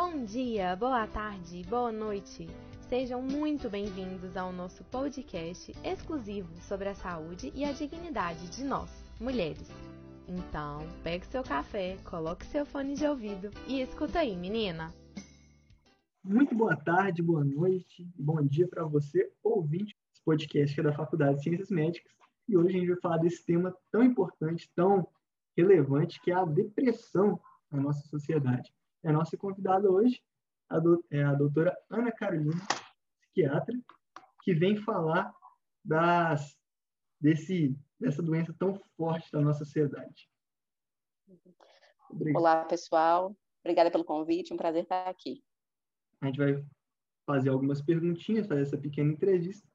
Bom dia, boa tarde, boa noite. Sejam muito bem-vindos ao nosso podcast exclusivo sobre a saúde e a dignidade de nós, mulheres. Então, pegue seu café, coloque seu fone de ouvido e escuta aí, menina. Muito boa tarde, boa noite, bom dia para você, ouvinte desse podcast que é da Faculdade de Ciências Médicas. E hoje a gente vai falar desse tema tão importante, tão relevante, que é a depressão na nossa sociedade. A nossa convidada hoje é a doutora Ana Carolina, psiquiatra, que vem falar das, desse, dessa doença tão forte da nossa sociedade. Obrigado. Olá, pessoal. Obrigada pelo convite, um prazer estar aqui. A gente vai fazer algumas perguntinhas, fazer essa pequena entrevista,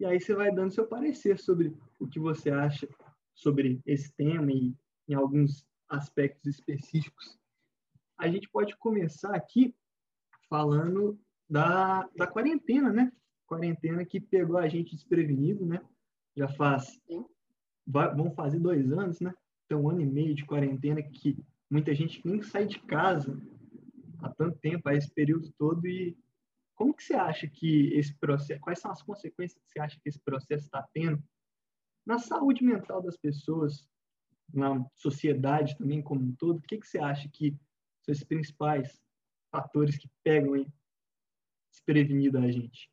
e aí você vai dando seu parecer sobre o que você acha sobre esse tema e em alguns aspectos específicos a gente pode começar aqui falando da, da quarentena, né? Quarentena que pegou a gente desprevenido, né? Já faz. Vai, vão fazer dois anos, né? Então, um ano e meio de quarentena que muita gente nem sai de casa há tanto tempo, há esse período todo. E como que você acha que esse processo, quais são as consequências que você acha que esse processo está tendo na saúde mental das pessoas, na sociedade também como um todo? O que, que você acha que são esses principais fatores que pegam hein, desprevenido a gente?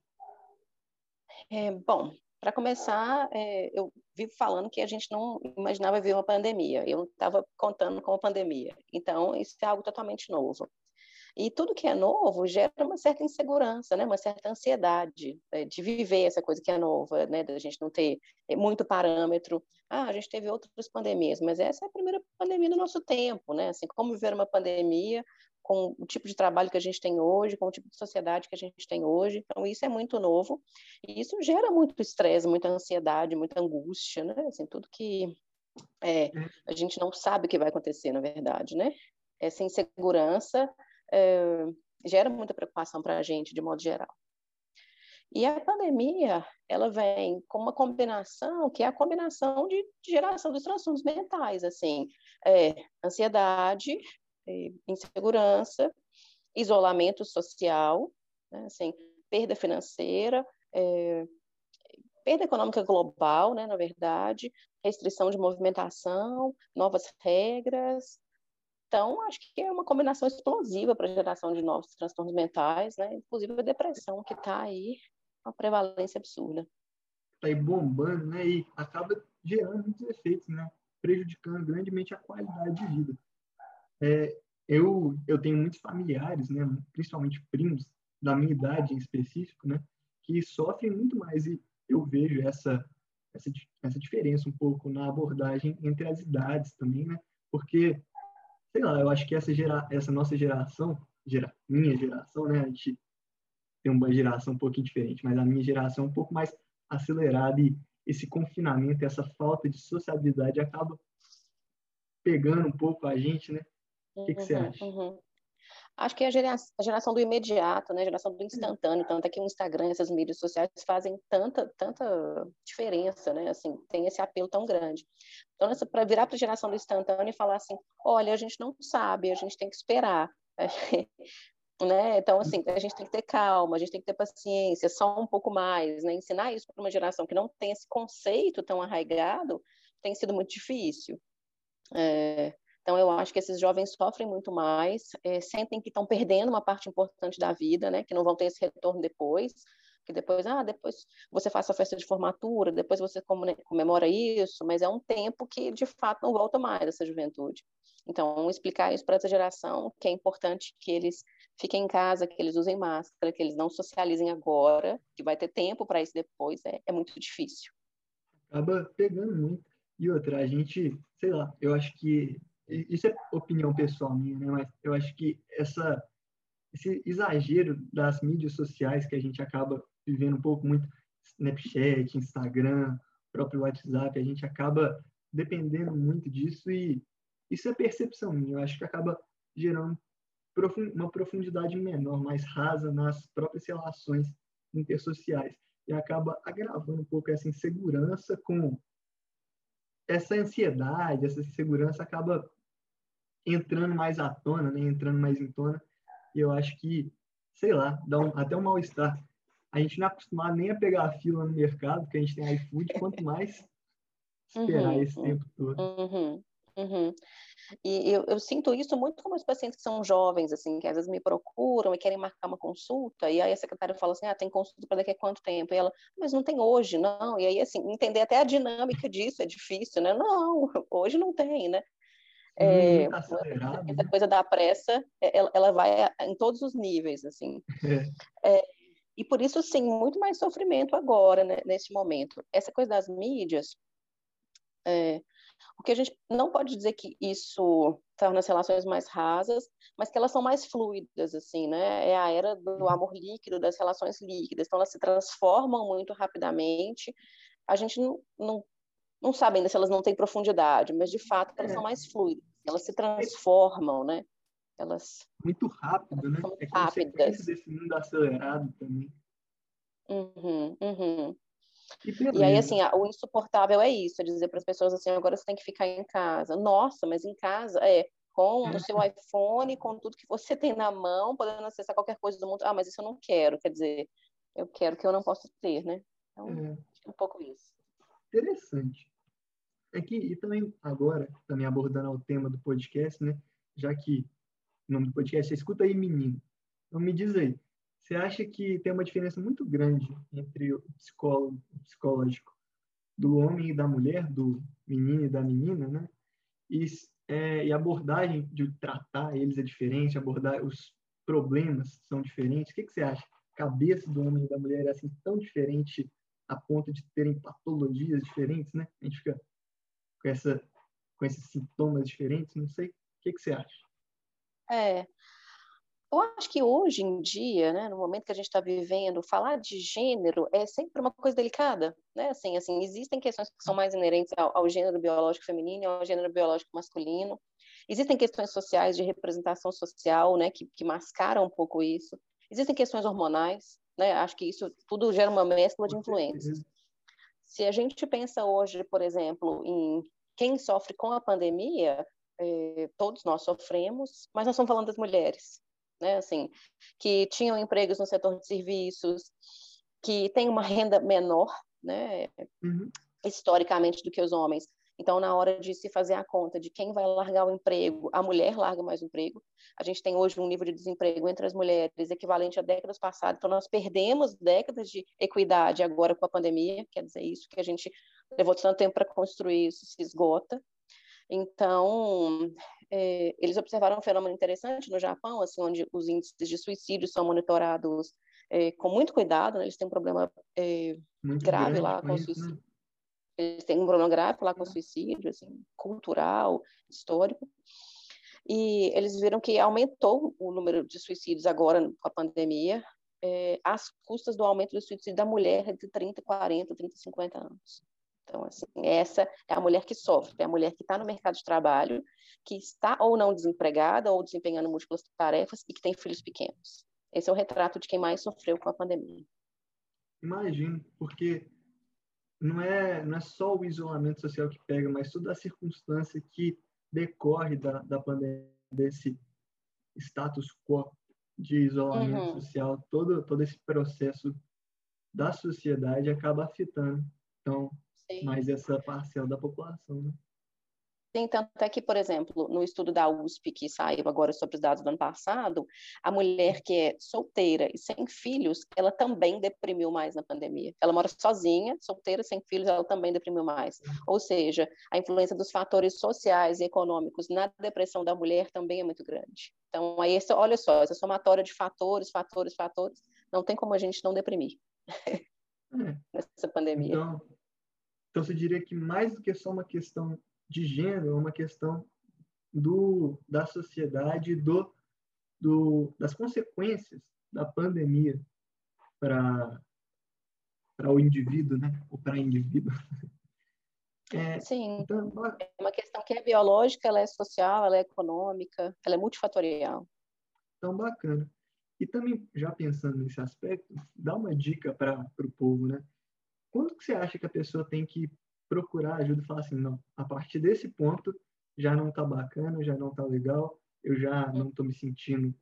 É, bom, para começar, é, eu vivo falando que a gente não imaginava ver uma pandemia. Eu estava contando com a pandemia. Então, isso é algo totalmente novo. E tudo que é novo gera uma certa insegurança, né? uma certa ansiedade né? de viver essa coisa que é nova, né? da gente não ter é, muito parâmetro. Ah, a gente teve outras pandemias, mas essa é a primeira pandemia do nosso tempo, né? Assim, como viver uma pandemia com o tipo de trabalho que a gente tem hoje, com o tipo de sociedade que a gente tem hoje. Então, isso é muito novo. E isso gera muito estresse, muita ansiedade, muita angústia, né? Assim, tudo que é, a gente não sabe o que vai acontecer, na verdade, né? Essa insegurança é, gera muita preocupação para a gente, de modo geral. E a pandemia, ela vem com uma combinação, que é a combinação de, geração dos transtornos mentais, assim, é, ansiedade, é, insegurança, isolamento social, né, assim, perda financeira, é, perda econômica global, né, na verdade, restrição de movimentação, novas regras, então, acho que é uma combinação explosiva para a geração de novos transtornos mentais, né? Inclusive a depressão, que está aí, uma prevalência absurda. Está aí bombando, né? E acaba gerando muitos efeitos, né? Prejudicando grandemente a qualidade de vida. É, eu, eu tenho muitos familiares, né? Principalmente primos da minha idade em específico, né? Que sofrem muito mais e eu vejo essa essa, essa diferença um pouco na abordagem entre as idades também, né? Porque sei lá, eu acho que essa, gera, essa nossa geração, gera, minha geração, né, a gente tem uma geração um pouquinho diferente, mas a minha geração é um pouco mais acelerada e esse confinamento, essa falta de sociabilidade acaba pegando um pouco a gente, né? O que, que você uhum, acha? Uhum. Acho que é a geração, a geração do imediato, né? A geração do instantâneo, tanto é que o Instagram, essas mídias sociais fazem tanta, tanta diferença, né? Assim, tem esse apelo tão grande. Então, para virar para a geração do instantâneo e falar assim, olha, a gente não sabe, a gente tem que esperar. né? Então, assim, a gente tem que ter calma, a gente tem que ter paciência, só um pouco mais, né? Ensinar isso para uma geração que não tem esse conceito tão arraigado tem sido muito difícil. É, então, eu acho que esses jovens sofrem muito mais, é, sentem que estão perdendo uma parte importante da vida, né? Que não vão ter esse retorno depois, que depois, ah, depois você faz a festa de formatura, depois você comemora isso, mas é um tempo que de fato não volta mais essa juventude. Então, explicar isso para essa geração, que é importante que eles fiquem em casa, que eles usem máscara, que eles não socializem agora, que vai ter tempo para isso depois, é, é muito difícil. Acaba pegando muito. E outra, a gente, sei lá, eu acho que isso é opinião pessoal minha, né? Mas eu acho que essa esse exagero das mídias sociais que a gente acaba vivendo um pouco muito Snapchat, Instagram, próprio WhatsApp, a gente acaba dependendo muito disso e isso é percepção minha. Eu acho que acaba gerando uma profundidade menor, mais rasa nas próprias relações intersociais e acaba agravando um pouco essa insegurança com essa ansiedade, essa insegurança acaba entrando mais à tona, né? entrando mais em tona, E eu acho que, sei lá, dá um, até um mal-estar. A gente não é acostumado nem a pegar a fila no mercado, porque a gente tem iFood, quanto mais esperar uhum, esse tempo todo. Uhum, uhum. E eu, eu, sinto isso muito com os pacientes que são jovens, assim, que às vezes me procuram e querem marcar uma consulta, e aí a secretária fala assim, ah, tem consulta para daqui a quanto tempo? E ela, mas não tem hoje, não. E aí, assim, entender até a dinâmica disso é difícil, né? Não, hoje não tem, né? É, tá essa né? coisa da pressa, é, ela, ela, vai em todos os níveis, assim. É. É, e por isso, sim, muito mais sofrimento agora, né, nesse momento. Essa coisa das mídias, é, o que a gente não pode dizer que isso torna as relações mais rasas, mas que elas são mais fluidas, assim, né? É a era do uhum. amor líquido, das relações líquidas. Então, elas se transformam muito rapidamente. A gente não, não, não sabe ainda se elas não têm profundidade, mas, de fato, elas é. são mais fluidas. Elas se transformam, né? Elas... Muito rápido, né? É rápidas. desse mundo acelerado também. Uhum, uhum. E, aí, assim, o insuportável é isso, é dizer para as pessoas assim, agora você tem que ficar em casa. Nossa, mas em casa, é, com o seu iPhone, com tudo que você tem na mão, podendo acessar qualquer coisa do mundo. Ah, mas isso eu não quero, quer dizer, eu quero que eu não posso ter, né? Então, é. um pouco isso. Interessante. É que, e também agora, também abordando o tema do podcast, né? Já que o nome do podcast é Escuta aí, menino. Então me diz aí, você acha que tem uma diferença muito grande entre o psicólogo, o psicológico do homem e da mulher, do menino e da menina, né? E, é, e a abordagem de tratar eles é diferente, abordar os problemas são diferentes. O que, que você acha? A cabeça do homem e da mulher é assim tão diferente a ponto de terem patologias diferentes, né? A gente fica com, essa, com esses sintomas diferentes, não sei. O que, que você acha? É, eu acho que hoje em dia, né, no momento que a gente está vivendo, falar de gênero é sempre uma coisa delicada, né? Assim, assim, existem questões que são mais inerentes ao, ao gênero biológico feminino ao gênero biológico masculino. Existem questões sociais de representação social, né, que, que mascaram um pouco isso. Existem questões hormonais, né? Acho que isso tudo gera uma mescla de influências. Se a gente pensa hoje, por exemplo, em quem sofre com a pandemia, eh, todos nós sofremos, mas nós estamos falando das mulheres, né? Assim, que tinham empregos no setor de serviços, que têm uma renda menor, né? Uhum. Historicamente do que os homens. Então, na hora de se fazer a conta de quem vai largar o emprego, a mulher larga mais o emprego. A gente tem hoje um nível de desemprego entre as mulheres equivalente a décadas passadas. Então, nós perdemos décadas de equidade agora com a pandemia. Quer dizer, isso que a gente levou tanto tempo para construir, isso se esgota. Então, é, eles observaram um fenômeno interessante no Japão, assim, onde os índices de suicídio são monitorados é, com muito cuidado, né? eles têm um problema é, grave lá com, isso, suicídio. Né? Eles têm um problema grave lá com suicídio, assim, cultural, histórico. E eles viram que aumentou o número de suicídios agora com a pandemia, é, às custas do aumento do suicídio da mulher de 30, 40, 30, 50 anos. Então, assim, essa é a mulher que sofre, é a mulher que está no mercado de trabalho, que está ou não desempregada ou desempenhando múltiplas tarefas e que tem filhos pequenos. Esse é o retrato de quem mais sofreu com a pandemia. Imagino, porque não é, não é só o isolamento social que pega, mas toda a circunstância que decorre da, da pandemia, desse status quo de isolamento uhum. social, todo, todo esse processo da sociedade acaba afetando. Então, Sim. mais essa parcela da população. Né? Sim, tanto é que, por exemplo, no estudo da USP, que saiu agora sobre os dados do ano passado, a mulher que é solteira e sem filhos, ela também deprimiu mais na pandemia. Ela mora sozinha, solteira, sem filhos, ela também deprimiu mais. Ou seja, a influência dos fatores sociais e econômicos na depressão da mulher também é muito grande. Então, aí, olha só, essa somatória de fatores, fatores, fatores, não tem como a gente não deprimir é. nessa pandemia. Então, então, você diria que mais do que só uma questão de gênero, é uma questão do, da sociedade, do, do, das consequências da pandemia para para o indivíduo, né? Ou para indivíduo. É, Sim, então, é uma questão que é biológica, ela é social, ela é econômica, ela é multifatorial. Então, bacana. E também, já pensando nesse aspecto, dá uma dica para o povo, né? quando que você acha que a pessoa tem que procurar ajuda e falar assim, não, a partir desse ponto já não está bacana, já não está legal, eu já não estou me sentindo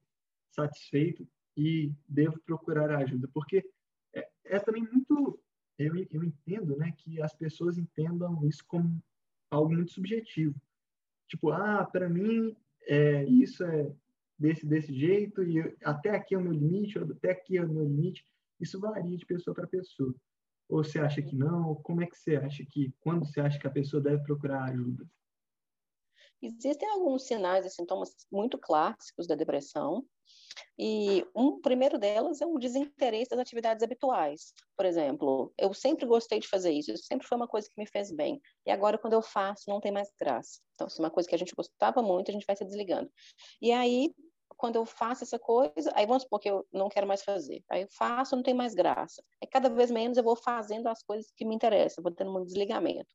satisfeito e devo procurar ajuda? Porque é, é também muito, eu, eu entendo, né, que as pessoas entendam isso como algo muito subjetivo. Tipo, ah, para mim é, isso é desse desse jeito e eu, até aqui é o meu limite, até aqui é o meu limite. Isso varia de pessoa para pessoa. Ou você acha que não? Como é que você acha que, quando você acha que a pessoa deve procurar ajuda? Existem alguns sinais e sintomas muito clássicos da depressão, e um primeiro delas é um desinteresse das atividades habituais. Por exemplo, eu sempre gostei de fazer isso, isso sempre foi uma coisa que me fez bem. E agora, quando eu faço, não tem mais graça. Então, se é uma coisa que a gente gostava muito, a gente vai se desligando. E aí, quando eu faço essa coisa, aí vamos supor que eu não quero mais fazer. Aí eu faço, não tem mais graça. Aí cada vez menos eu vou fazendo as coisas que me interessam, vou tendo um desligamento.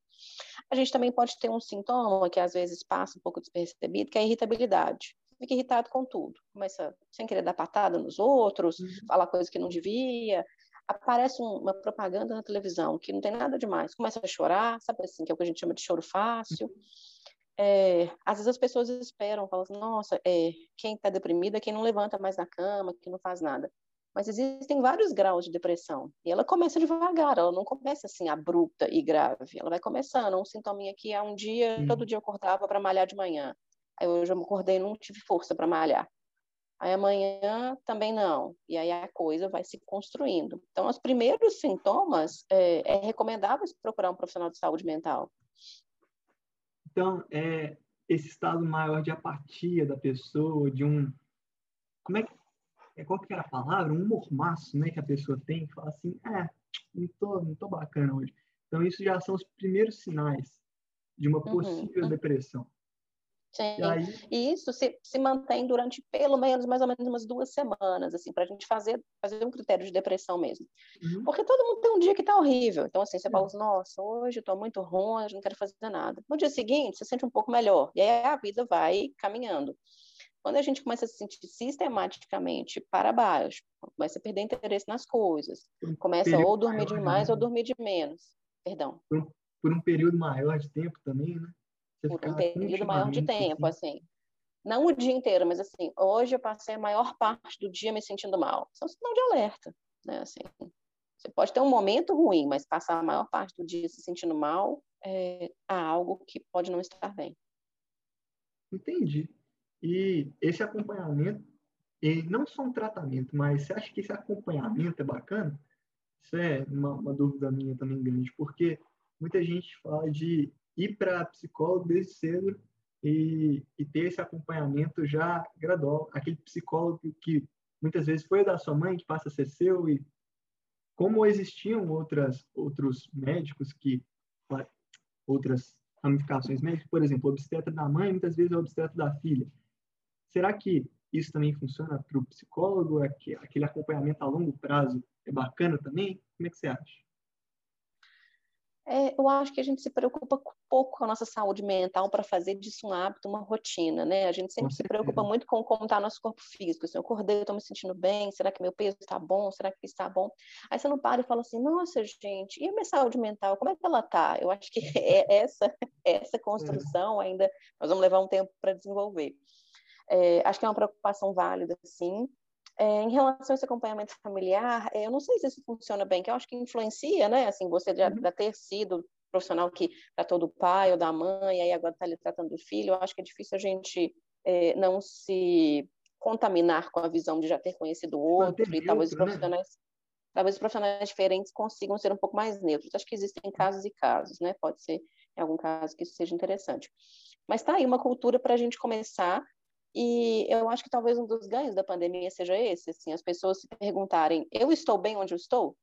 A gente também pode ter um sintoma que às vezes passa um pouco despercebido, que é a irritabilidade. Fica irritado com tudo. Começa sem querer dar patada nos outros, uhum. falar coisas que não devia. Aparece uma propaganda na televisão que não tem nada demais. Começa a chorar, sabe assim, que é o que a gente chama de choro fácil. Uhum é, às vezes as pessoas esperam, falam assim, nossa, é, quem está deprimido é quem não levanta mais da cama, quem não faz nada. Mas existem vários graus de depressão. E ela começa devagar, ela não começa assim abrupta e grave. Ela vai começando, um sintominha aqui, há um dia, hum. todo dia eu acordava para malhar de manhã. Aí hoje eu me acordei e não tive força para malhar. Aí amanhã também não. E aí a coisa vai se construindo. Então, os primeiros sintomas, é, é recomendável procurar um profissional de saúde mental. Então, é esse estado maior de apatia da pessoa, de um. Como é que. É, qual que era a palavra? Um mormaço, né? Que a pessoa tem, que fala assim: é, não tô, não tô bacana hoje. Então, isso já são os primeiros sinais de uma uhum, possível uhum. depressão. Sim. E, aí... e isso se, se mantém durante pelo menos mais ou menos umas duas semanas, assim, para a gente fazer, fazer um critério de depressão mesmo. Uhum. Porque todo mundo tem um dia que tá horrível. Então, assim, você fala, assim, nossa, hoje eu tô muito ruim, hoje não quero fazer nada. No dia seguinte, você sente um pouco melhor. E aí a vida vai caminhando. Quando a gente começa a se sentir sistematicamente para baixo, começa a perder interesse nas coisas, começa ou dormir demais ou dormir de menos. Perdão. Por um, por um período maior de tempo também, né? Por um período maior de tempo, assim. assim. Não o dia inteiro, mas assim, hoje eu passei a maior parte do dia me sentindo mal. Isso é um sinal de alerta, né? Assim, você pode ter um momento ruim, mas passar a maior parte do dia se sentindo mal é, há algo que pode não estar bem. Entendi. E esse acompanhamento, e não só um tratamento, mas você acha que esse acompanhamento é bacana? Isso é uma, uma dúvida minha também grande, porque muita gente fala de ir para psicólogo desde cedo e, e, ter esse acompanhamento já gradual. Aquele psicólogo que muitas vezes foi da sua mãe, que passa a ser seu, e como existiam outras, outros médicos que. outras ramificações médicas, por exemplo, obstetra da mãe, muitas vezes é obstetra da filha. Será que isso também funciona para o psicólogo? Aquele acompanhamento a longo prazo é bacana também? Como é que você acha? É, eu acho que a gente se preocupa pouco com a nossa saúde mental para fazer disso um hábito, uma rotina, né? A gente sempre se preocupa muito com como está nosso corpo físico. Eu acordei, estou me sentindo bem, será que meu peso está bom? Será que está bom? Aí você não para e fala assim, nossa, gente, e a minha saúde mental, como é que ela está? Eu acho que é essa, essa construção ainda, nós vamos levar um tempo para desenvolver. É, acho que é uma preocupação válida, sim. É, em relação a esse acompanhamento familiar, é, eu não sei se isso funciona bem, que eu acho que influencia, né? Assim, você já, uhum. já ter sido profissional que tratou do pai ou da mãe, aí agora está ali tratando do filho, eu acho que é difícil a gente é, não se contaminar com a visão de já ter conhecido o outro, e talvez os né? profissionais, né? talvez os profissionais diferentes consigam ser um pouco mais neutros. Acho que existem casos e casos, né? Pode ser em algum caso que isso seja interessante. Mas está aí uma cultura para a gente começar e eu acho que talvez um dos ganhos da pandemia seja esse, assim, as pessoas se perguntarem: eu estou bem onde eu estou?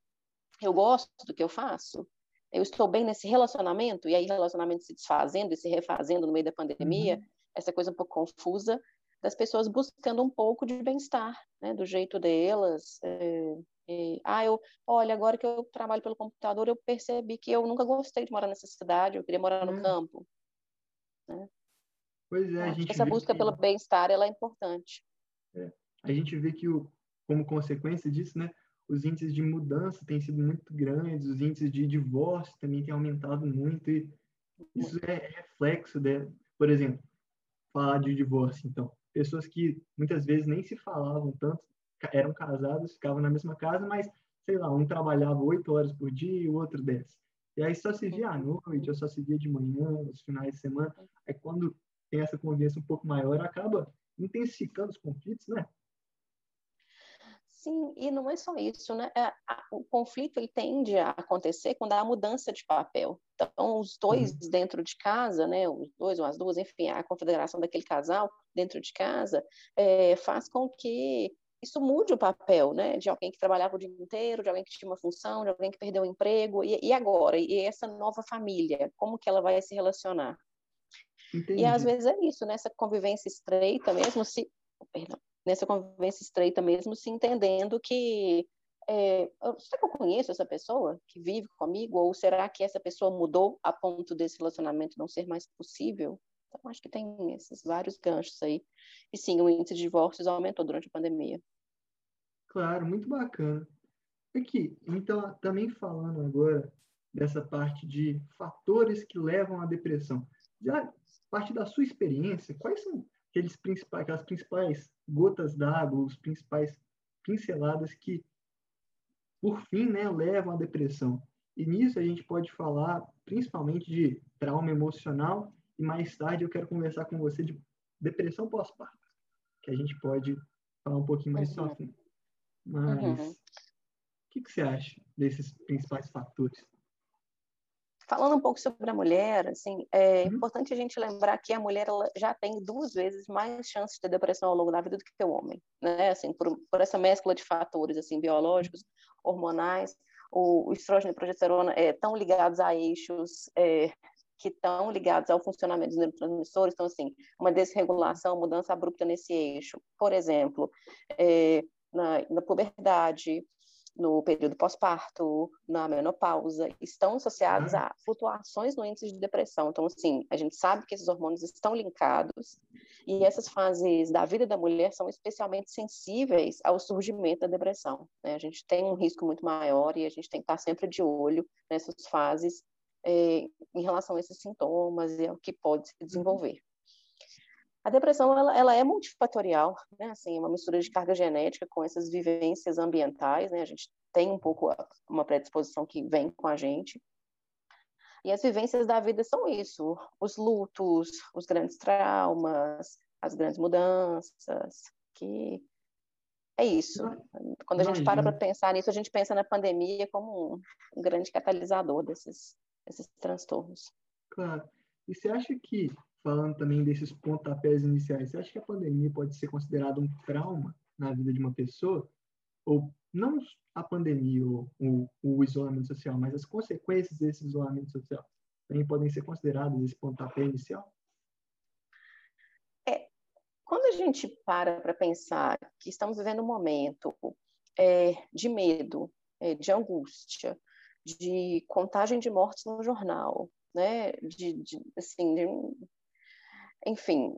Eu gosto do que eu faço? Eu estou bem nesse relacionamento? E aí relacionamento se desfazendo e se refazendo no meio da pandemia, uhum. essa coisa um pouco confusa das pessoas buscando um pouco de bem-estar, né, do jeito delas. É, é, ah, eu, olha, agora que eu trabalho pelo computador, eu percebi que eu nunca gostei de morar nessa cidade, eu queria morar no uhum. campo. Né? Pois é, a gente essa busca que... pelo bem-estar ela é importante. É. A gente vê que, o, como consequência disso, né, os índices de mudança têm sido muito grandes, os índices de divórcio também têm aumentado muito, e isso é reflexo, de, por exemplo, falar de divórcio, então. pessoas que muitas vezes nem se falavam tanto, eram casados, ficavam na mesma casa, mas, sei lá, um trabalhava oito horas por dia e o outro dez. E aí só se via à noite, ou só se via de manhã, nos finais de semana. Aí quando tem essa convivência um pouco maior, acaba intensificando os conflitos, né? Sim, e não é só isso, né? É, o conflito ele tende a acontecer quando há mudança de papel. Então, os dois uhum. dentro de casa, né? Os dois ou as duas, enfim, a confederação daquele casal dentro de casa é, faz com que isso mude o papel, né? De alguém que trabalhava o dia inteiro, de alguém que tinha uma função, de alguém que perdeu o emprego, e, e agora? E essa nova família, como que ela vai se relacionar? Entendi. E às vezes é isso, nessa convivência estreita mesmo, se, perdão, nessa convivência estreita mesmo, se entendendo que é, será que eu conheço essa pessoa que vive comigo? Ou será que essa pessoa mudou a ponto desse relacionamento não ser mais possível? Então, acho que tem esses vários ganchos aí. E sim, o índice de divórcios aumentou durante a pandemia. Claro, muito bacana. Aqui, então, também falando agora dessa parte de fatores que levam à depressão. Já, partir da sua experiência, quais são aqueles principais, aquelas principais gotas d'água, os principais pinceladas que, por fim, né, levam à depressão. E nisso a gente pode falar principalmente de trauma emocional e mais tarde eu quero conversar com você de depressão pós-parto, que a gente pode falar um pouquinho mais uhum. só Mas uhum. o que, que você acha desses principais fatores? Falando um pouco sobre a mulher, assim, é uhum. importante a gente lembrar que a mulher ela já tem duas vezes mais chances de ter depressão ao longo da vida do que o homem, né? Assim, por, por essa mescla de fatores assim biológicos, hormonais, o, o estrógeno e a progesterona é, estão ligados a eixos é, que estão ligados ao funcionamento dos neurotransmissores, então assim, uma desregulação, mudança abrupta nesse eixo, por exemplo, é, na, na puberdade, no período pós-parto, na menopausa, estão associados a flutuações no índice de depressão. Então, assim, a gente sabe que esses hormônios estão linkados e essas fases da vida da mulher são especialmente sensíveis ao surgimento da depressão. Né? A gente tem um risco muito maior e a gente tem que estar sempre de olho nessas fases é, em relação a esses sintomas e ao que pode se desenvolver. A depressão ela, ela é multifatorial, né? Assim, uma mistura de carga genética com essas vivências ambientais, né? A gente tem um pouco uma predisposição que vem com a gente. E as vivências da vida são isso: os lutos, os grandes traumas, as grandes mudanças, que é isso. Quando a gente para para pensar nisso, a gente pensa na pandemia como um, um grande catalisador desses, desses transtornos. Claro. E você acha que falando também desses pontapés iniciais, você acha que a pandemia pode ser considerada um trauma na vida de uma pessoa? Ou não a pandemia ou o, isolamento social, mas as consequências desse isolamento social também podem ser consideradas esse pontapé inicial? É, quando a gente para para pensar que estamos vivendo um momento é, de medo, é, de angústia, de contagem de mortes no jornal, né, de, de assim, de, enfim,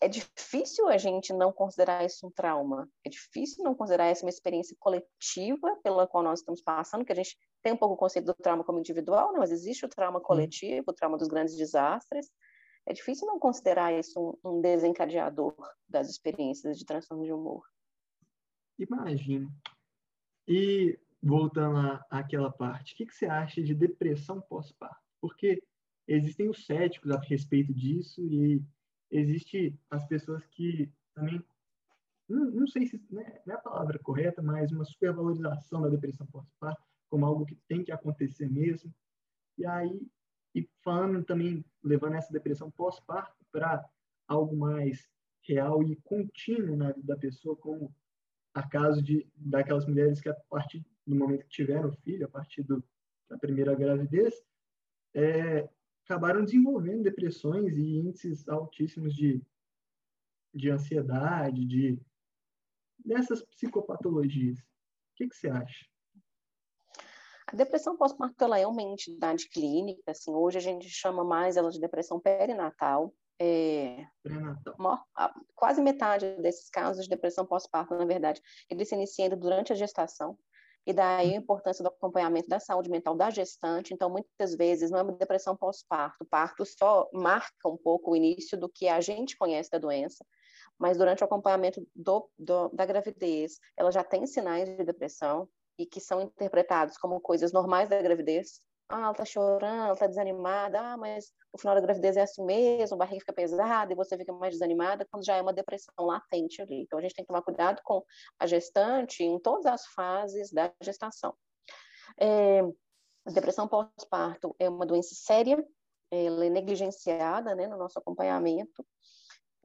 é difícil a gente não considerar isso um trauma, é difícil não considerar essa uma experiência coletiva pela qual nós estamos passando, que a gente tem um pouco o conceito do trauma como individual, né? mas existe o trauma coletivo, o trauma dos grandes desastres. É difícil não considerar isso um, um desencadeador das experiências de transtorno de humor. Imagino. E voltando àquela parte, o que, que você acha de depressão pós-parto? Porque existem os céticos a respeito disso e existe as pessoas que também não, não sei se né, não é a palavra correta, mas uma supervalorização da depressão pós-parto como algo que tem que acontecer mesmo. E aí, e falando também, levando essa depressão pós-parto para algo mais real e contínuo na vida da pessoa, como a caso de daquelas mulheres que a partir do momento que tiveram filho, a partir do, da primeira gravidez, é, acabaram desenvolvendo depressões e índices altíssimos de, de ansiedade, de dessas psicopatologias. O que, que você acha? A depressão pós-parto ela é uma entidade clínica, assim, hoje a gente chama mais ela de depressão perinatal. É, Perinatal. quase metade desses casos de depressão pós-parto, na verdade, eles se iniciam durante a gestação. E daí a importância do acompanhamento da saúde mental da gestante. Então, muitas vezes, não é uma depressão pós-parto. Parto só marca um pouco o início do que a gente conhece da doença, mas durante o acompanhamento do, do, da gravidez, ela já tem sinais de depressão e que são interpretados como coisas normais da gravidez. Ah, ela tá chorando, ela tá desanimada, ah, mas o final da gravidez é assim mesmo, a barriga fica pesada e você fica mais desanimada, quando já é uma depressão latente ali. Então, a gente tem que tomar cuidado com a gestante em todas as fases da gestação. É, a depressão pós-parto é uma doença séria, ela é negligenciada né, no nosso acompanhamento,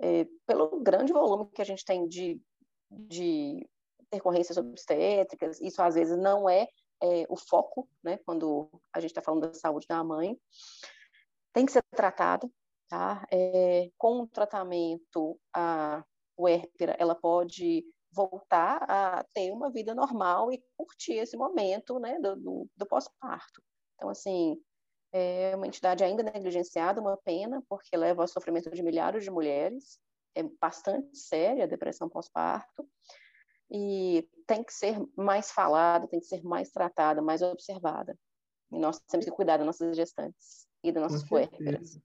é, pelo grande volume que a gente tem de, de intercorrências obstétricas, isso às vezes não é, é o foco, né, quando a gente está falando da saúde da mãe, tem que ser tratado, tá? É, com o tratamento, a puérpera, ela pode voltar a ter uma vida normal e curtir esse momento, né, do, do, do pós-parto. Então, assim, é uma entidade ainda negligenciada, uma pena, porque leva ao sofrimento de milhares de mulheres, é bastante séria a depressão pós-parto, e tem que ser mais falada, tem que ser mais tratada, mais observada. E nós temos que cuidar das nossas gestantes e das nossas puérperas.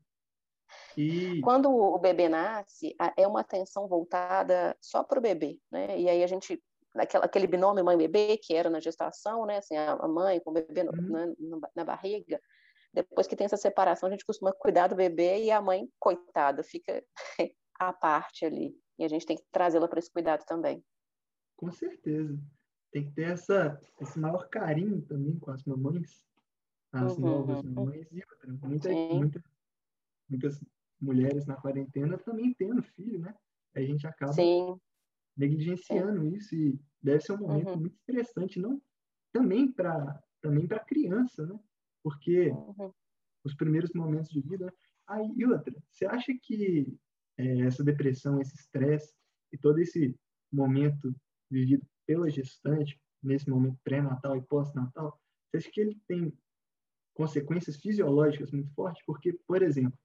E... Quando o bebê nasce, é uma atenção voltada só para o bebê, né? E aí a gente aquela, aquele binômio mãe-bebê que era na gestação, né? Assim, a mãe com o bebê no, uhum. na, na, barriga. Depois que tem essa separação, a gente costuma cuidar do bebê e a mãe, coitada, fica à parte ali. E a gente tem que trazê-la para esse cuidado também. Com certeza. Tem que ter essa, esse maior carinho também com as mamães, as uhum, novas mamães e outra. Muita, muita, muitas mulheres na quarentena também tendo filho, né? A gente acaba Sim. negligenciando Sim. isso e deve ser um momento uhum. muito interessante, não também para também para criança, né? Porque uhum. os primeiros momentos de vida. Aí, e outra, você acha que é, essa depressão, esse estresse e todo esse momento vivido pela gestante, nesse momento pré-natal e pós-natal, você acha que ele tem consequências fisiológicas muito fortes? Porque, por exemplo,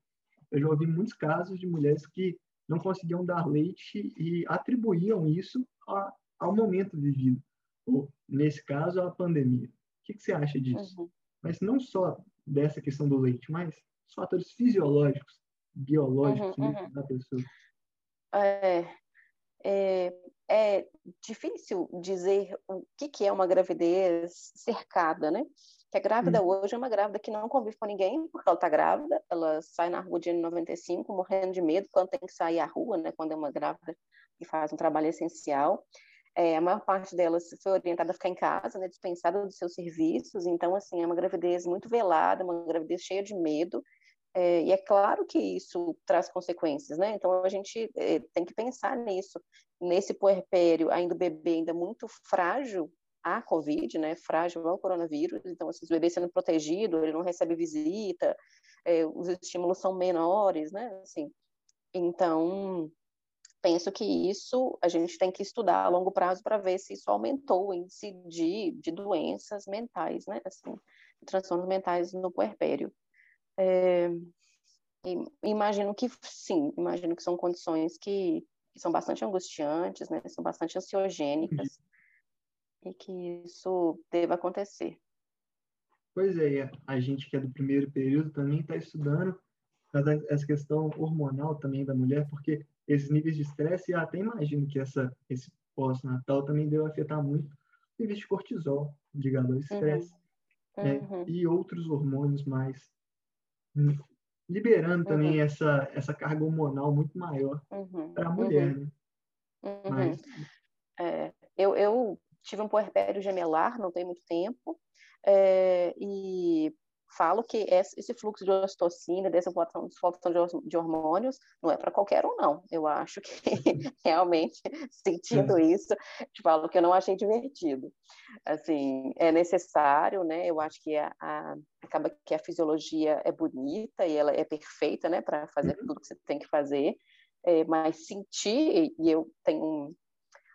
eu já ouvi muitos casos de mulheres que não conseguiam dar leite e atribuíam isso a, ao momento vivido, ou, nesse caso, à pandemia. O que, que você acha disso? Uhum. Mas não só dessa questão do leite, mas os fatores fisiológicos, biológicos uhum, uhum. da pessoa. É, é, é difícil dizer o que, que é uma gravidez cercada, né? Que a grávida hum. hoje é uma grávida que não convive com ninguém, porque ela está grávida, ela sai na rua dia 95, morrendo de medo quando tem que sair à rua, né? Quando é uma grávida que faz um trabalho essencial. É, a maior parte delas foi orientada a ficar em casa, né? Dispensada dos seus serviços. Então, assim, é uma gravidez muito velada, uma gravidez cheia de medo. É, e é claro que isso traz consequências, né? Então a gente é, tem que pensar nisso. Nesse puerpério, ainda o bebê ainda muito frágil, a Covid, né, frágil ao coronavírus, então assim, o bebê sendo protegido, ele não recebe visita, é, os estímulos são menores, né, assim, então penso que isso a gente tem que estudar a longo prazo para ver se isso aumentou o índice de, de doenças mentais, né, assim, transtornos mentais no puerpério. É, imagino que sim, imagino que são condições que, que são bastante angustiantes, né, são bastante ansiogênicas, e que isso deva acontecer. Pois é, a gente que é do primeiro período também está estudando essa questão hormonal também da mulher, porque esses níveis de estresse, até imagino que essa, esse pós-natal também deve afetar muito níveis de cortisol ligado ao estresse, uhum. Né? Uhum. e outros hormônios mais, liberando também uhum. essa, essa carga hormonal muito maior uhum. para a mulher. Né? Uhum. Mas... É, eu, eu tive um puerpério gemelar, não tem muito tempo, é, e falo que esse fluxo de ocitocina, dessa flutuação de hormônios, não é para qualquer um, não. Eu acho que realmente, sentindo isso, te falo que eu não achei divertido. Assim, é necessário, né? Eu acho que a, a, acaba que a fisiologia é bonita e ela é perfeita, né, para fazer uhum. tudo que você tem que fazer. É, mas sentir, e eu tenho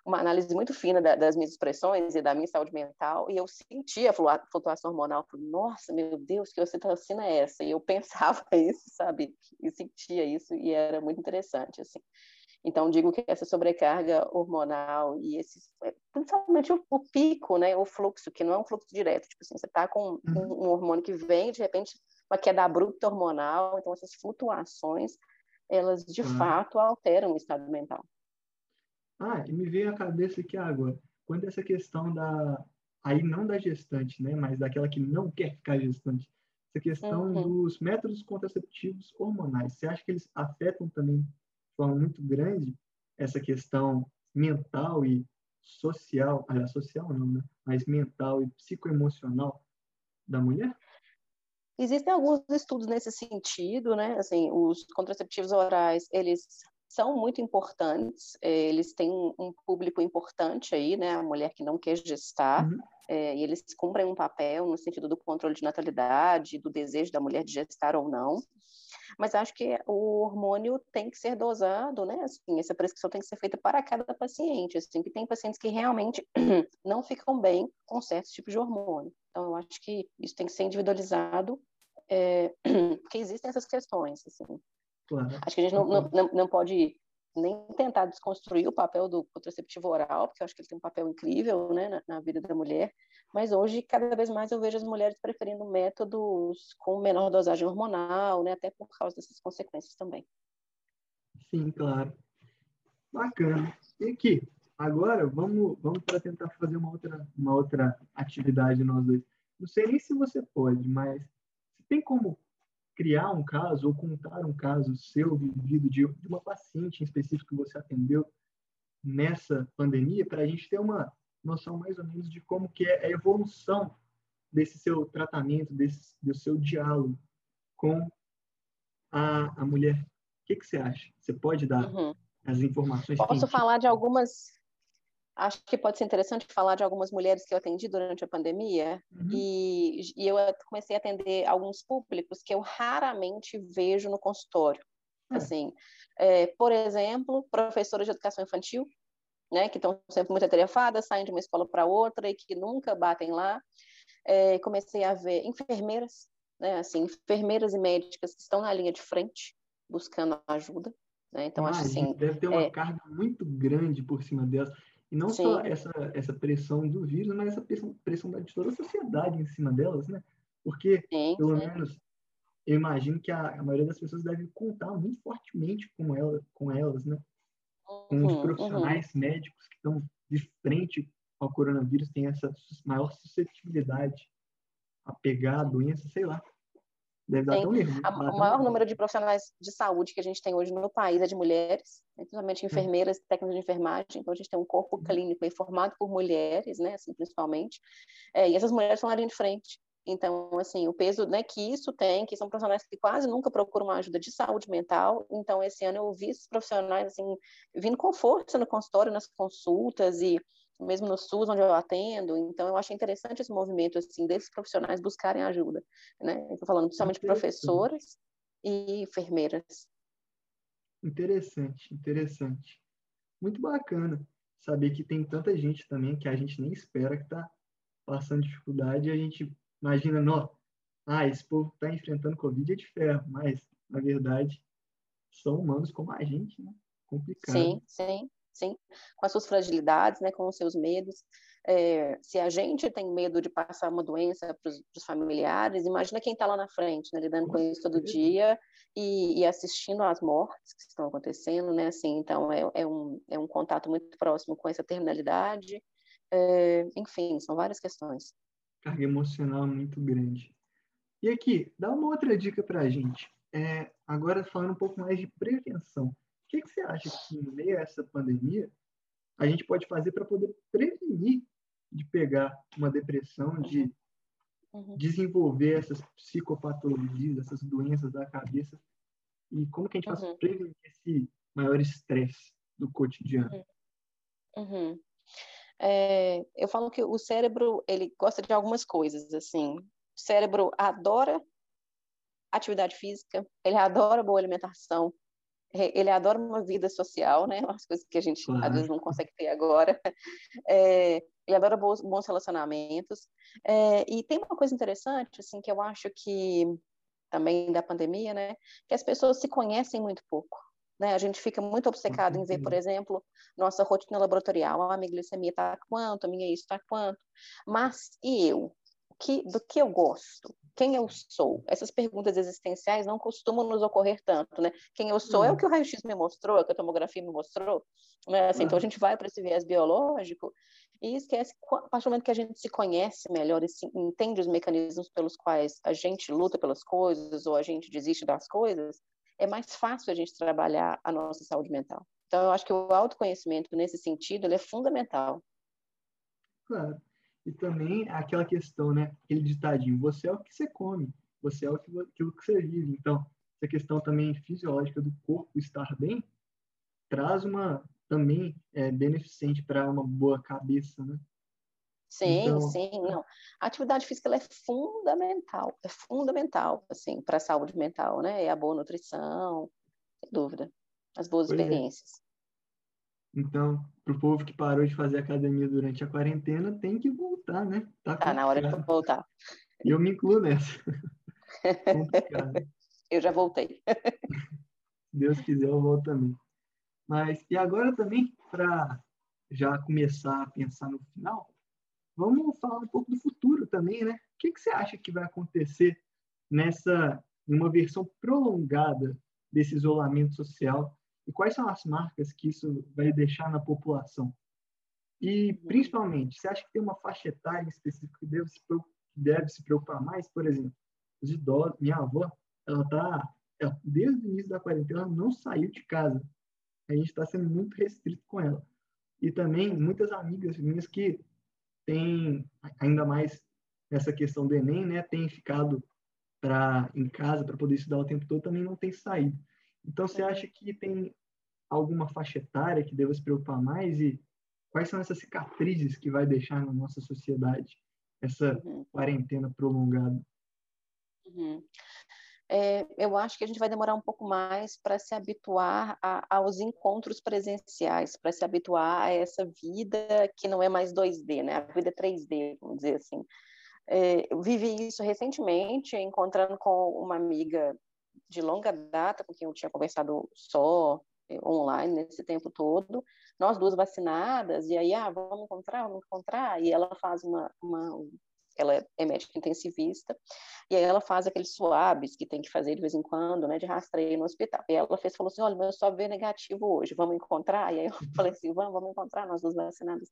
uma análise muito fina da, das minhas expressões e da minha saúde mental, e eu sentia a flutuação hormonal. Falei, Nossa, meu Deus, que ocitocina é essa? E eu pensava isso, sabe? E sentia isso, e era muito interessante, assim. Então, digo que essa sobrecarga hormonal e esse, é, principalmente o, o, pico, né, o fluxo, que não é um fluxo direto, tipo assim, você está com um, uhum. um hormônio que vem, de repente, uma queda abrupta hormonal, então essas flutuações, elas de uhum. fato alteram o estado mental. Ah, e me veio à cabeça aqui agora, quando essa questão da, aí não da gestante, né, mas daquela que não quer ficar gestante, essa questão uhum. dos métodos contraceptivos hormonais, você acha que eles afetam também de forma muito grande essa questão mental e social, aliás, social não, né, mas mental e psicoemocional da mulher? Existem alguns estudos nesse sentido, né? Assim, os contraceptivos orais, eles são muito importantes, eh, eles têm um público importante aí, né? A mulher que não quer gestar, uhum. é, e eles cumprem um papel no sentido do controle de natalidade, do desejo da mulher de gestar ou não. Mas acho que o hormônio tem que ser dosado, né? Assim, essa prescrição tem que ser feita para cada paciente, assim, que tem pacientes que realmente não ficam bem com certos tipos de hormônio. Então, eu acho que isso tem que ser individualizado, é, porque existem essas questões, assim. Claro. Acho que a gente não, não, não pode nem tentar desconstruir o papel do contraceptivo oral, porque eu acho que ele tem um papel incrível né, na, na, vida da mulher, mas hoje, cada vez mais, eu vejo as mulheres preferindo métodos com menor dosagem hormonal, né, até por causa dessas consequências também. Sim, claro. Bacana. E aqui, agora vamos, vamos para tentar fazer uma outra, uma outra atividade nós dois. Não sei nem se você pode, mas tem como criar um caso ou contar um caso seu vivido de, de uma paciente em específico que você atendeu nessa pandemia para a gente ter uma noção mais ou menos de como que é a evolução desse seu tratamento, desse do seu diálogo com a, a mulher. O que, que você acha? Você pode dar uhum. as informações? Posso falar de algumas acho que pode ser interessante falar de algumas mulheres que eu atendi durante a pandemia uhum. e, e, eu comecei a atender alguns públicos que eu raramente vejo no consultório. Uhum. Assim, é, por exemplo, professoras de educação infantil, né, que estão sempre muito atarefadas, saem de uma escola para outra e que nunca batem lá. É, comecei a ver enfermeiras, né, assim, enfermeiras e médicas que estão na linha de frente buscando ajuda. Né? Então, ah, acho assim. Deve ter uma é... carga muito grande por cima delas. E não Sim. só essa, essa pressão do vírus, mas essa pressão, pressão de toda a sociedade em cima delas, né? Porque, sim, pelo menos, eu imagino que a, a, maioria das pessoas deve contar muito fortemente com, ela, com elas, né? Com os uhum, profissionais uhum. médicos que estão de frente ao coronavírus, têm essa maior suscetibilidade a pegar a doença, sei lá. Deve dar tão erro. O maior número de profissionais de saúde que a gente tem hoje no país é de mulheres, né, principalmente enfermeiras, técnicos de enfermagem. Então, a gente tem um corpo uhum. clínico formado por mulheres, né, assim, principalmente. É, e essas mulheres estão na linha de frente. Então, assim, o peso né, que isso tem, que são profissionais que quase nunca procuram uma ajuda de saúde mental. Então, esse ano eu vi esses profissionais, assim, vindo com força no consultório, nas consultas e mesmo no SUS, onde eu atendo. Então, eu achei interessante esse movimento, assim, desses profissionais buscarem ajuda, né? Estou falando principalmente professoras e enfermeiras. Interessante, interessante. Muito bacana saber que tem tanta gente também que a gente nem espera que está passando dificuldade e a gente imagina, não, ah, esse povo está enfrentando Covid é de ferro, mas, na verdade, são humanos como a gente, né? Complicado. Sim, sim sim, com as suas fragilidades, né, com os seus medos. É, se a gente tem medo de passar uma doença para os familiares, imagina quem está lá na frente, né, lidando com isso todo dia e, e, assistindo às mortes que estão acontecendo, né, assim, então é, é, um, é um contato muito próximo com essa terminalidade, é, enfim, são várias questões. Carga emocional muito grande. E aqui, dá uma outra dica para a gente. É, agora falando um pouco mais de prevenção que, que você acha que, em meio a essa pandemia, a gente pode fazer para poder prevenir de pegar uma depressão, de uhum. desenvolver essas psicopatologias, essas doenças da cabeça? E como que a gente faz uhum. para prevenir esse maior estresse do cotidiano? Uhum. uhum. É, eu falo que o cérebro ele gosta de algumas coisas assim. O cérebro adora atividade física, ele adora boa alimentação, ele adora uma vida social, né? Umas coisas que a gente às vezes não consegue ter agora. É, ele adora bons, bons relacionamentos. É, e tem uma coisa interessante, assim, que eu acho que também da pandemia, né? Que as pessoas se conhecem muito pouco. Né? A gente fica muito obcecado em ver, por exemplo, nossa rotina laboratorial. Ah, a minha glicemia está quanto? A minha isso está quanto? Mas e eu? Que, do que eu gosto, quem eu sou. Essas perguntas existenciais não costumam nos ocorrer tanto, né? Quem eu sou é o que o raio-x me mostrou, é o que a tomografia me mostrou. Né? Assim, Então a gente vai para esse viés biológico e esquece, a partir do momento que a gente se conhece melhor e se, entende os mecanismos pelos quais a gente luta pelas coisas ou a gente desiste das coisas, é mais fácil a gente trabalhar a nossa saúde mental. Então, eu acho que o autoconhecimento, nesse sentido, ele é fundamental. Claro. E também aquela questão, né? Aquele ditadinho, você é o que você come, você é aquilo que você vive. Então, essa questão também fisiológica do corpo estar bem traz uma também é beneficente para uma boa cabeça, né? Sim, então... sim, não. A atividade física é fundamental, é fundamental, assim, para a saúde mental, né? É a boa nutrição, sem dúvida, as boas pois é. experiências. Então, para o povo que parou de fazer academia durante a quarentena, tem que voltar, né? Tá, tá na hora de voltar. E eu me incluo nessa. eu já voltei. Deus quiser, eu volto também. Mas, e agora também, para já começar a pensar no final, vamos falar um pouco do futuro também, né? O que, que você acha que vai acontecer nessa, numa versão prolongada desse isolamento social? E quais são as marcas que isso vai deixar na população? E, principalmente, você acha que tem uma faixa etária específica que deve se, deve se preocupar mais? Por exemplo, os idosos. Minha avó, ela está, desde o início da quarentena, ela não saiu de casa a gente está sendo muito restrito com ela. E também muitas amigas minhas que têm, ainda mais nessa questão do Enem, né, têm ficado pra, em casa para poder estudar o tempo todo, também não têm saído. Então, você acha que tem alguma faixa etária que deva se preocupar mais? E quais são essas cicatrizes que vai deixar na nossa sociedade essa uhum. quarentena prolongada? Uhum é, eu acho que a gente vai demorar um pouco mais para se habituar a, aos encontros presenciais, para se habituar a essa vida que não é mais 2D, né? A vida 3D, vamos dizer assim. É, eu vivi isso recentemente, encontrando com uma amiga de longa data, com quem eu tinha conversado só é, online nesse tempo todo, nós duas vacinadas, e aí, ah, vamos encontrar, vamos encontrar, e ela faz uma, uma ela é médica intensivista, e aí ela faz aqueles swabs que tem que fazer de vez em quando, né, de rastreio no hospital. E ela fez, falou assim, olha, meu swab veio negativo hoje, vamos encontrar? E aí eu falei assim, vamos, vamos encontrar, nós duas vacinadas.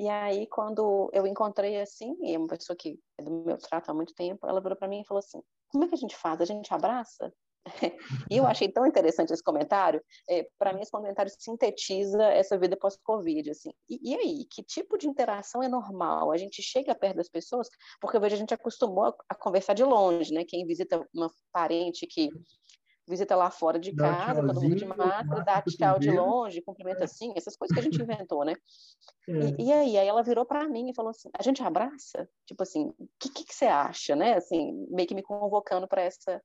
E aí, quando eu encontrei assim, e é uma pessoa que é do meu trato há muito tempo, ela virou para mim e falou assim, como é que a gente faz? A gente abraça? E eu achei tão interessante esse comentário. É, Para mim, esse comentário sintetiza essa vida pós-Covid. Assim. E, e, aí, que tipo de interação é normal? A gente chega perto das pessoas, porque eu vejo a gente acostumou a, a conversar de longe, né? Quem visita uma parente que visita lá fora de casa, todo mundo de máscara, dá tchau de longe, cumprimenta assim, essas coisas que a gente inventou, né? É. E, e, aí, aí ela virou para mim e falou assim: a gente abraça? Tipo assim, o que, que, que, você acha, né? Assim, meio que me convocando para essa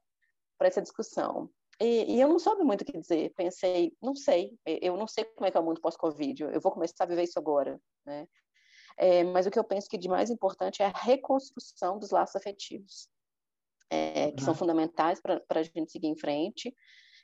essa discussão. E, e, eu não soube muito o que dizer. Pensei, não sei, eu não sei como é que é o mundo pós-Covid, eu vou começar a viver isso agora, né? É, mas o que eu penso que de mais importante é a reconstrução dos laços afetivos, é, que são fundamentais para a gente seguir em frente.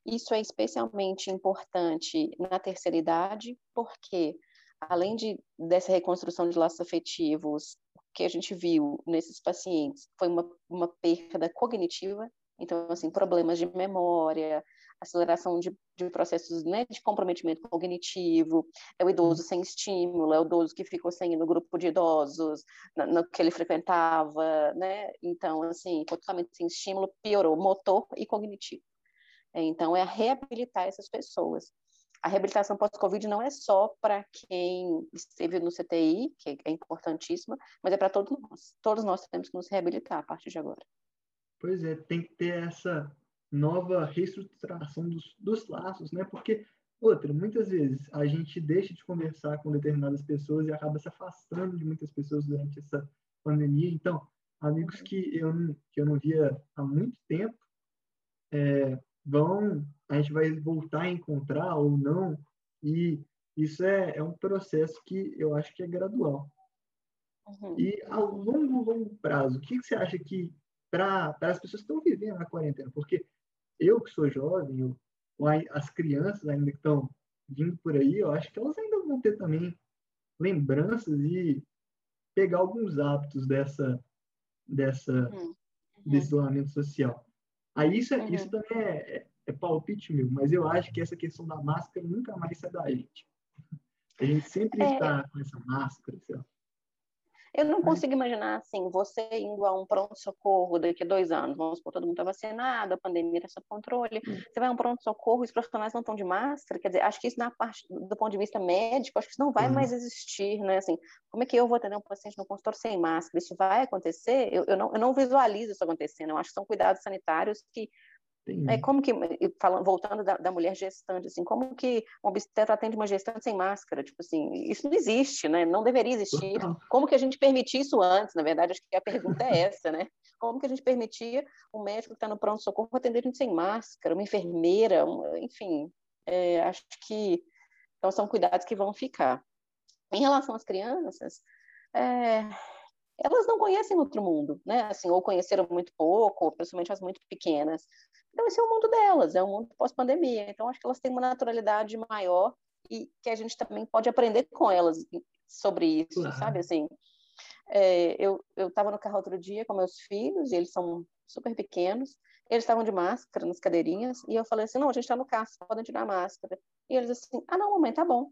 Isso é especialmente importante na terceira idade, porque além de, dessa reconstrução de laços afetivos, o que a gente viu nesses pacientes foi uma, uma perda cognitiva então, assim, problemas de memória, aceleração de, de processos né, de comprometimento cognitivo, é o idoso sem estímulo, é o idoso que ficou sem ir no grupo de idosos, no, no que ele frequentava, né? Então, assim, totalmente sem estímulo, piorou motor e cognitivo. Então, é reabilitar essas pessoas. A reabilitação pós-Covid não é só para quem esteve no CTI, que é importantíssima, mas é para todos nós. Todos nós temos que nos reabilitar a partir de agora. Pois é, tem que ter essa nova reestruturação dos, dos laços, né? Porque, outra, muitas vezes a gente deixa de conversar com determinadas pessoas e acaba se afastando de muitas pessoas durante essa pandemia. Então, amigos que eu não, que eu não via há muito tempo, é, vão, a gente vai voltar a encontrar ou não, e isso é, é um processo que eu acho que é gradual. Uhum. E a longo, longo prazo, o que, que você acha que para as pessoas que estão vivendo na quarentena, porque eu que sou jovem, eu, as crianças ainda que estão vindo por aí, eu acho que elas ainda vão ter também lembranças e pegar alguns hábitos dessa dessa, uhum. desse isolamento social. Aí isso, é, uhum. isso também é, é, é palpite meu, mas eu acho que essa questão da máscara nunca mais sai da gente. A gente sempre é... está com essa máscara, sei lá. Eu não consigo imaginar assim, você indo a um pronto-socorro daqui a dois anos, vamos supor, todo mundo está vacinado, a pandemia está sob controle, hum. você vai a um pronto-socorro e os profissionais não estão de máscara, quer dizer, acho que isso na parte, do ponto de vista médico, acho que isso não vai uhum. mais existir, né, assim, como é que eu vou atender um paciente no consultório sem máscara? Isso vai acontecer? Eu, eu, não, eu não visualizo isso acontecendo, eu acho que são cuidados sanitários que é como que, falando, voltando da, da, mulher gestante, assim, como que um obstetra atende uma gestante sem máscara? Tipo assim, isso não existe, né? Não deveria existir. Como que a gente permitia isso antes? Na verdade, acho que a pergunta é essa, né? Como que a gente permitia um médico que está no pronto-socorro atender a gente sem máscara, uma enfermeira, um, enfim, é, acho que então são cuidados que vão ficar. Em relação às crianças, é, elas não conhecem outro mundo, né? Assim, ou conheceram muito pouco, principalmente as muito pequenas. Então, esse é o mundo delas, é um mundo pós-pandemia. Então, acho que elas têm uma naturalidade maior e que a gente também pode aprender com elas sobre isso, uhum. sabe? Assim, é, eu estava no carro outro dia com meus filhos, e eles são super pequenos, eles estavam de máscara nas cadeirinhas, e eu falei assim, não, a gente está no carro, podem tirar a máscara. E eles assim, ah, não, mamãe, tá bom.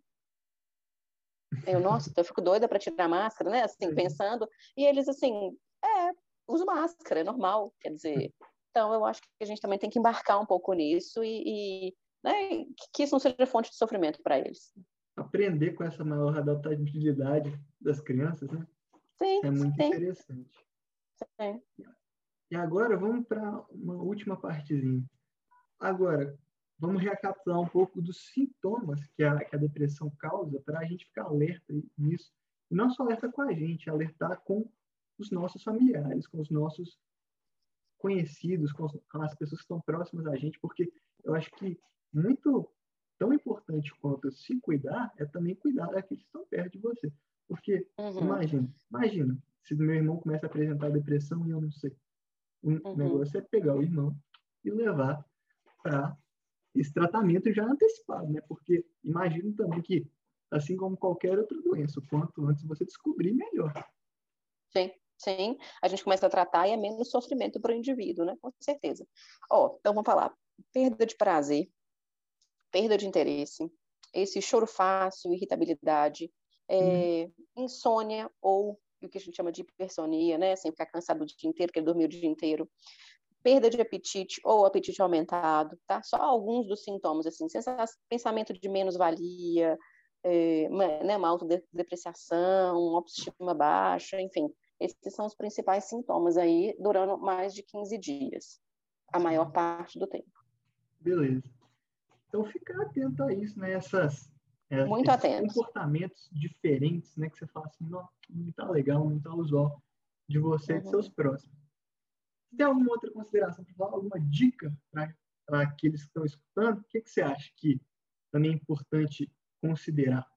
Eu, nossa, eu fico doida para tirar a máscara, né? Assim, pensando. E eles assim, é, uso máscara, é normal. Quer dizer, então eu acho que a gente também tem que embarcar um pouco nisso e, e né, que isso não seja fonte de sofrimento para eles. Aprender com essa maior adaptabilidade das crianças, né? Sim, é muito sim. interessante. Sim. E agora vamos para uma última partezinha. Agora, vamos recapitular um pouco dos sintomas que a, que a depressão causa para a gente ficar alerta nisso. E não só alerta com a gente, alertar com os nossos familiares, com os nossos conhecidos, com, as pessoas que estão próximas a gente, porque eu acho que muito tão importante quanto se cuidar é também cuidar daqueles que estão perto de você. Porque, uhum. imagina, imagina, se meu irmão começa a apresentar depressão e eu não sei. O uhum. negócio é pegar o irmão e levar para esse tratamento já antecipado, né? Porque imagino também que, assim como qualquer outra doença, quanto antes você descobrir, melhor. Sim, sim. A gente começa a tratar e é menos sofrimento para o indivíduo, né? Com certeza. Ó, então vamos falar. Perda de prazer, perda de interesse, esse choro fácil, irritabilidade, é, hum. insônia ou o que a gente chama de hipersonia, né? Assim, ficar cansado o dia inteiro, querer dormir o dia inteiro perda de apetite ou apetite aumentado, tá? Só alguns dos sintomas, assim, pensamento de menos-valia, é, né, uma autodepreciação, autoestima baixa, enfim, esses são os principais sintomas aí, durando mais de 15 dias, a maior parte do tempo. Beleza. Então, ficar atento a isso, né? Essas, é, Muito atento. comportamentos diferentes, né? Que você fala assim, não, não tá legal, não tá usual de você e de seus uhum. próximos. Tem alguma outra consideração para falar? Alguma dica para aqueles que estão escutando? O que, que você acha que também é importante considerar?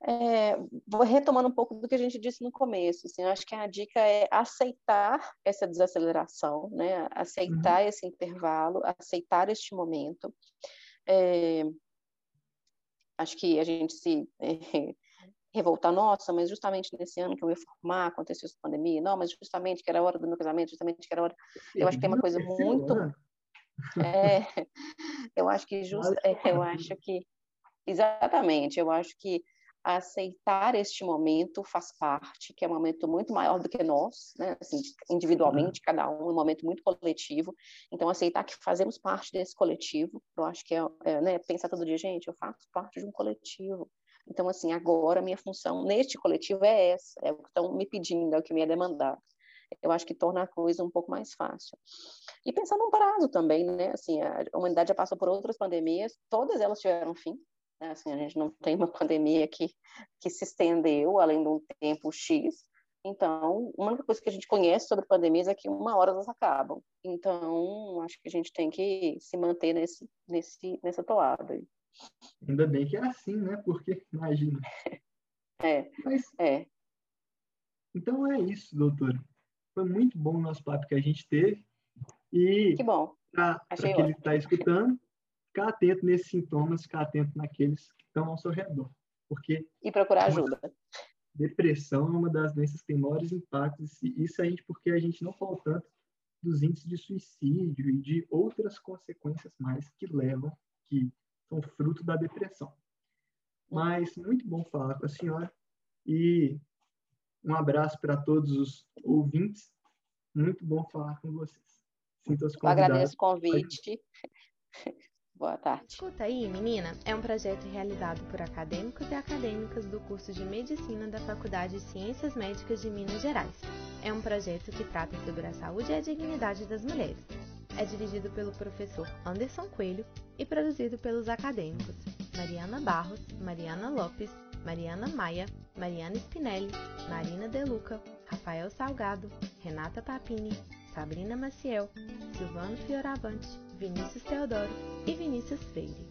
É, vou retomando um pouco do que a gente disse no começo. Assim, acho que a dica é aceitar essa desaceleração, né? aceitar uhum. esse intervalo, aceitar este momento. É, acho que a gente se é, revoltar, nossa, mas justamente nesse ano que eu ia formar, aconteceu essa pandemia, não, mas justamente que era a hora do meu casamento, justamente que era a hora. Eu acho que é uma coisa muito. É, eu acho que just, é, eu acho que exatamente, eu acho que aceitar este momento faz parte, que é um momento muito maior do que nós, né? Assim, individualmente, cada um, um momento muito coletivo. Então, aceitar que fazemos parte desse coletivo, eu acho que é, é né? Pensar todo dia, gente, eu faço parte de um coletivo. Então, assim, agora a minha função neste coletivo é essa, é o que estão me pedindo, é o que me é demandado. Eu acho que torna a coisa um pouco mais fácil. E pensando no prazo também, né? Assim, a humanidade já passou por outras pandemias, todas elas tiveram fim. Né? Assim, a gente não tem uma pandemia que, que se estendeu além de um tempo X. Então, uma única coisa que a gente conhece sobre pandemias é que uma hora elas acabam. Então, acho que a gente tem que se manter nesse, nesse, nessa toada. Aí. Ainda bem que é assim, né? Porque, imagina. É. Mas, é. Então é isso, doutora. Foi muito bom o nosso papo que a gente teve. E que bom. Para quem está escutando, ficar atento nesses sintomas, ficar atento naqueles que estão ao seu redor. Porque e procurar ajuda. depressão é uma das doenças que tem maiores impactos, e isso a gente porque a gente não falou tanto dos índices de suicídio e de outras consequências mais que levam, que são fruto da depressão. Mas muito bom falar com a senhora e um abraço para todos os ouvintes. Muito bom falar com vocês. Sinta-se Eu agradeço o convite. Boa tarde. Escuta aí, menina, é um projeto realizado por acadêmicos e acadêmicas do curso de Medicina da Faculdade de Ciências Médicas de Minas Gerais. É um projeto que trata sobre a saúde e a dignidade das mulheres. É dirigido pelo professor Anderson Coelho e produzido pelos acadêmicos Mariana Barros, Mariana Lopes, Mariana Maia, Mariana Spinelli, Marina Deluca, Rafael Salgado, Renata Papini, Sabrina Maciel, Silvano Fioravante, Vinícius Teodoro e Vinícius Freire.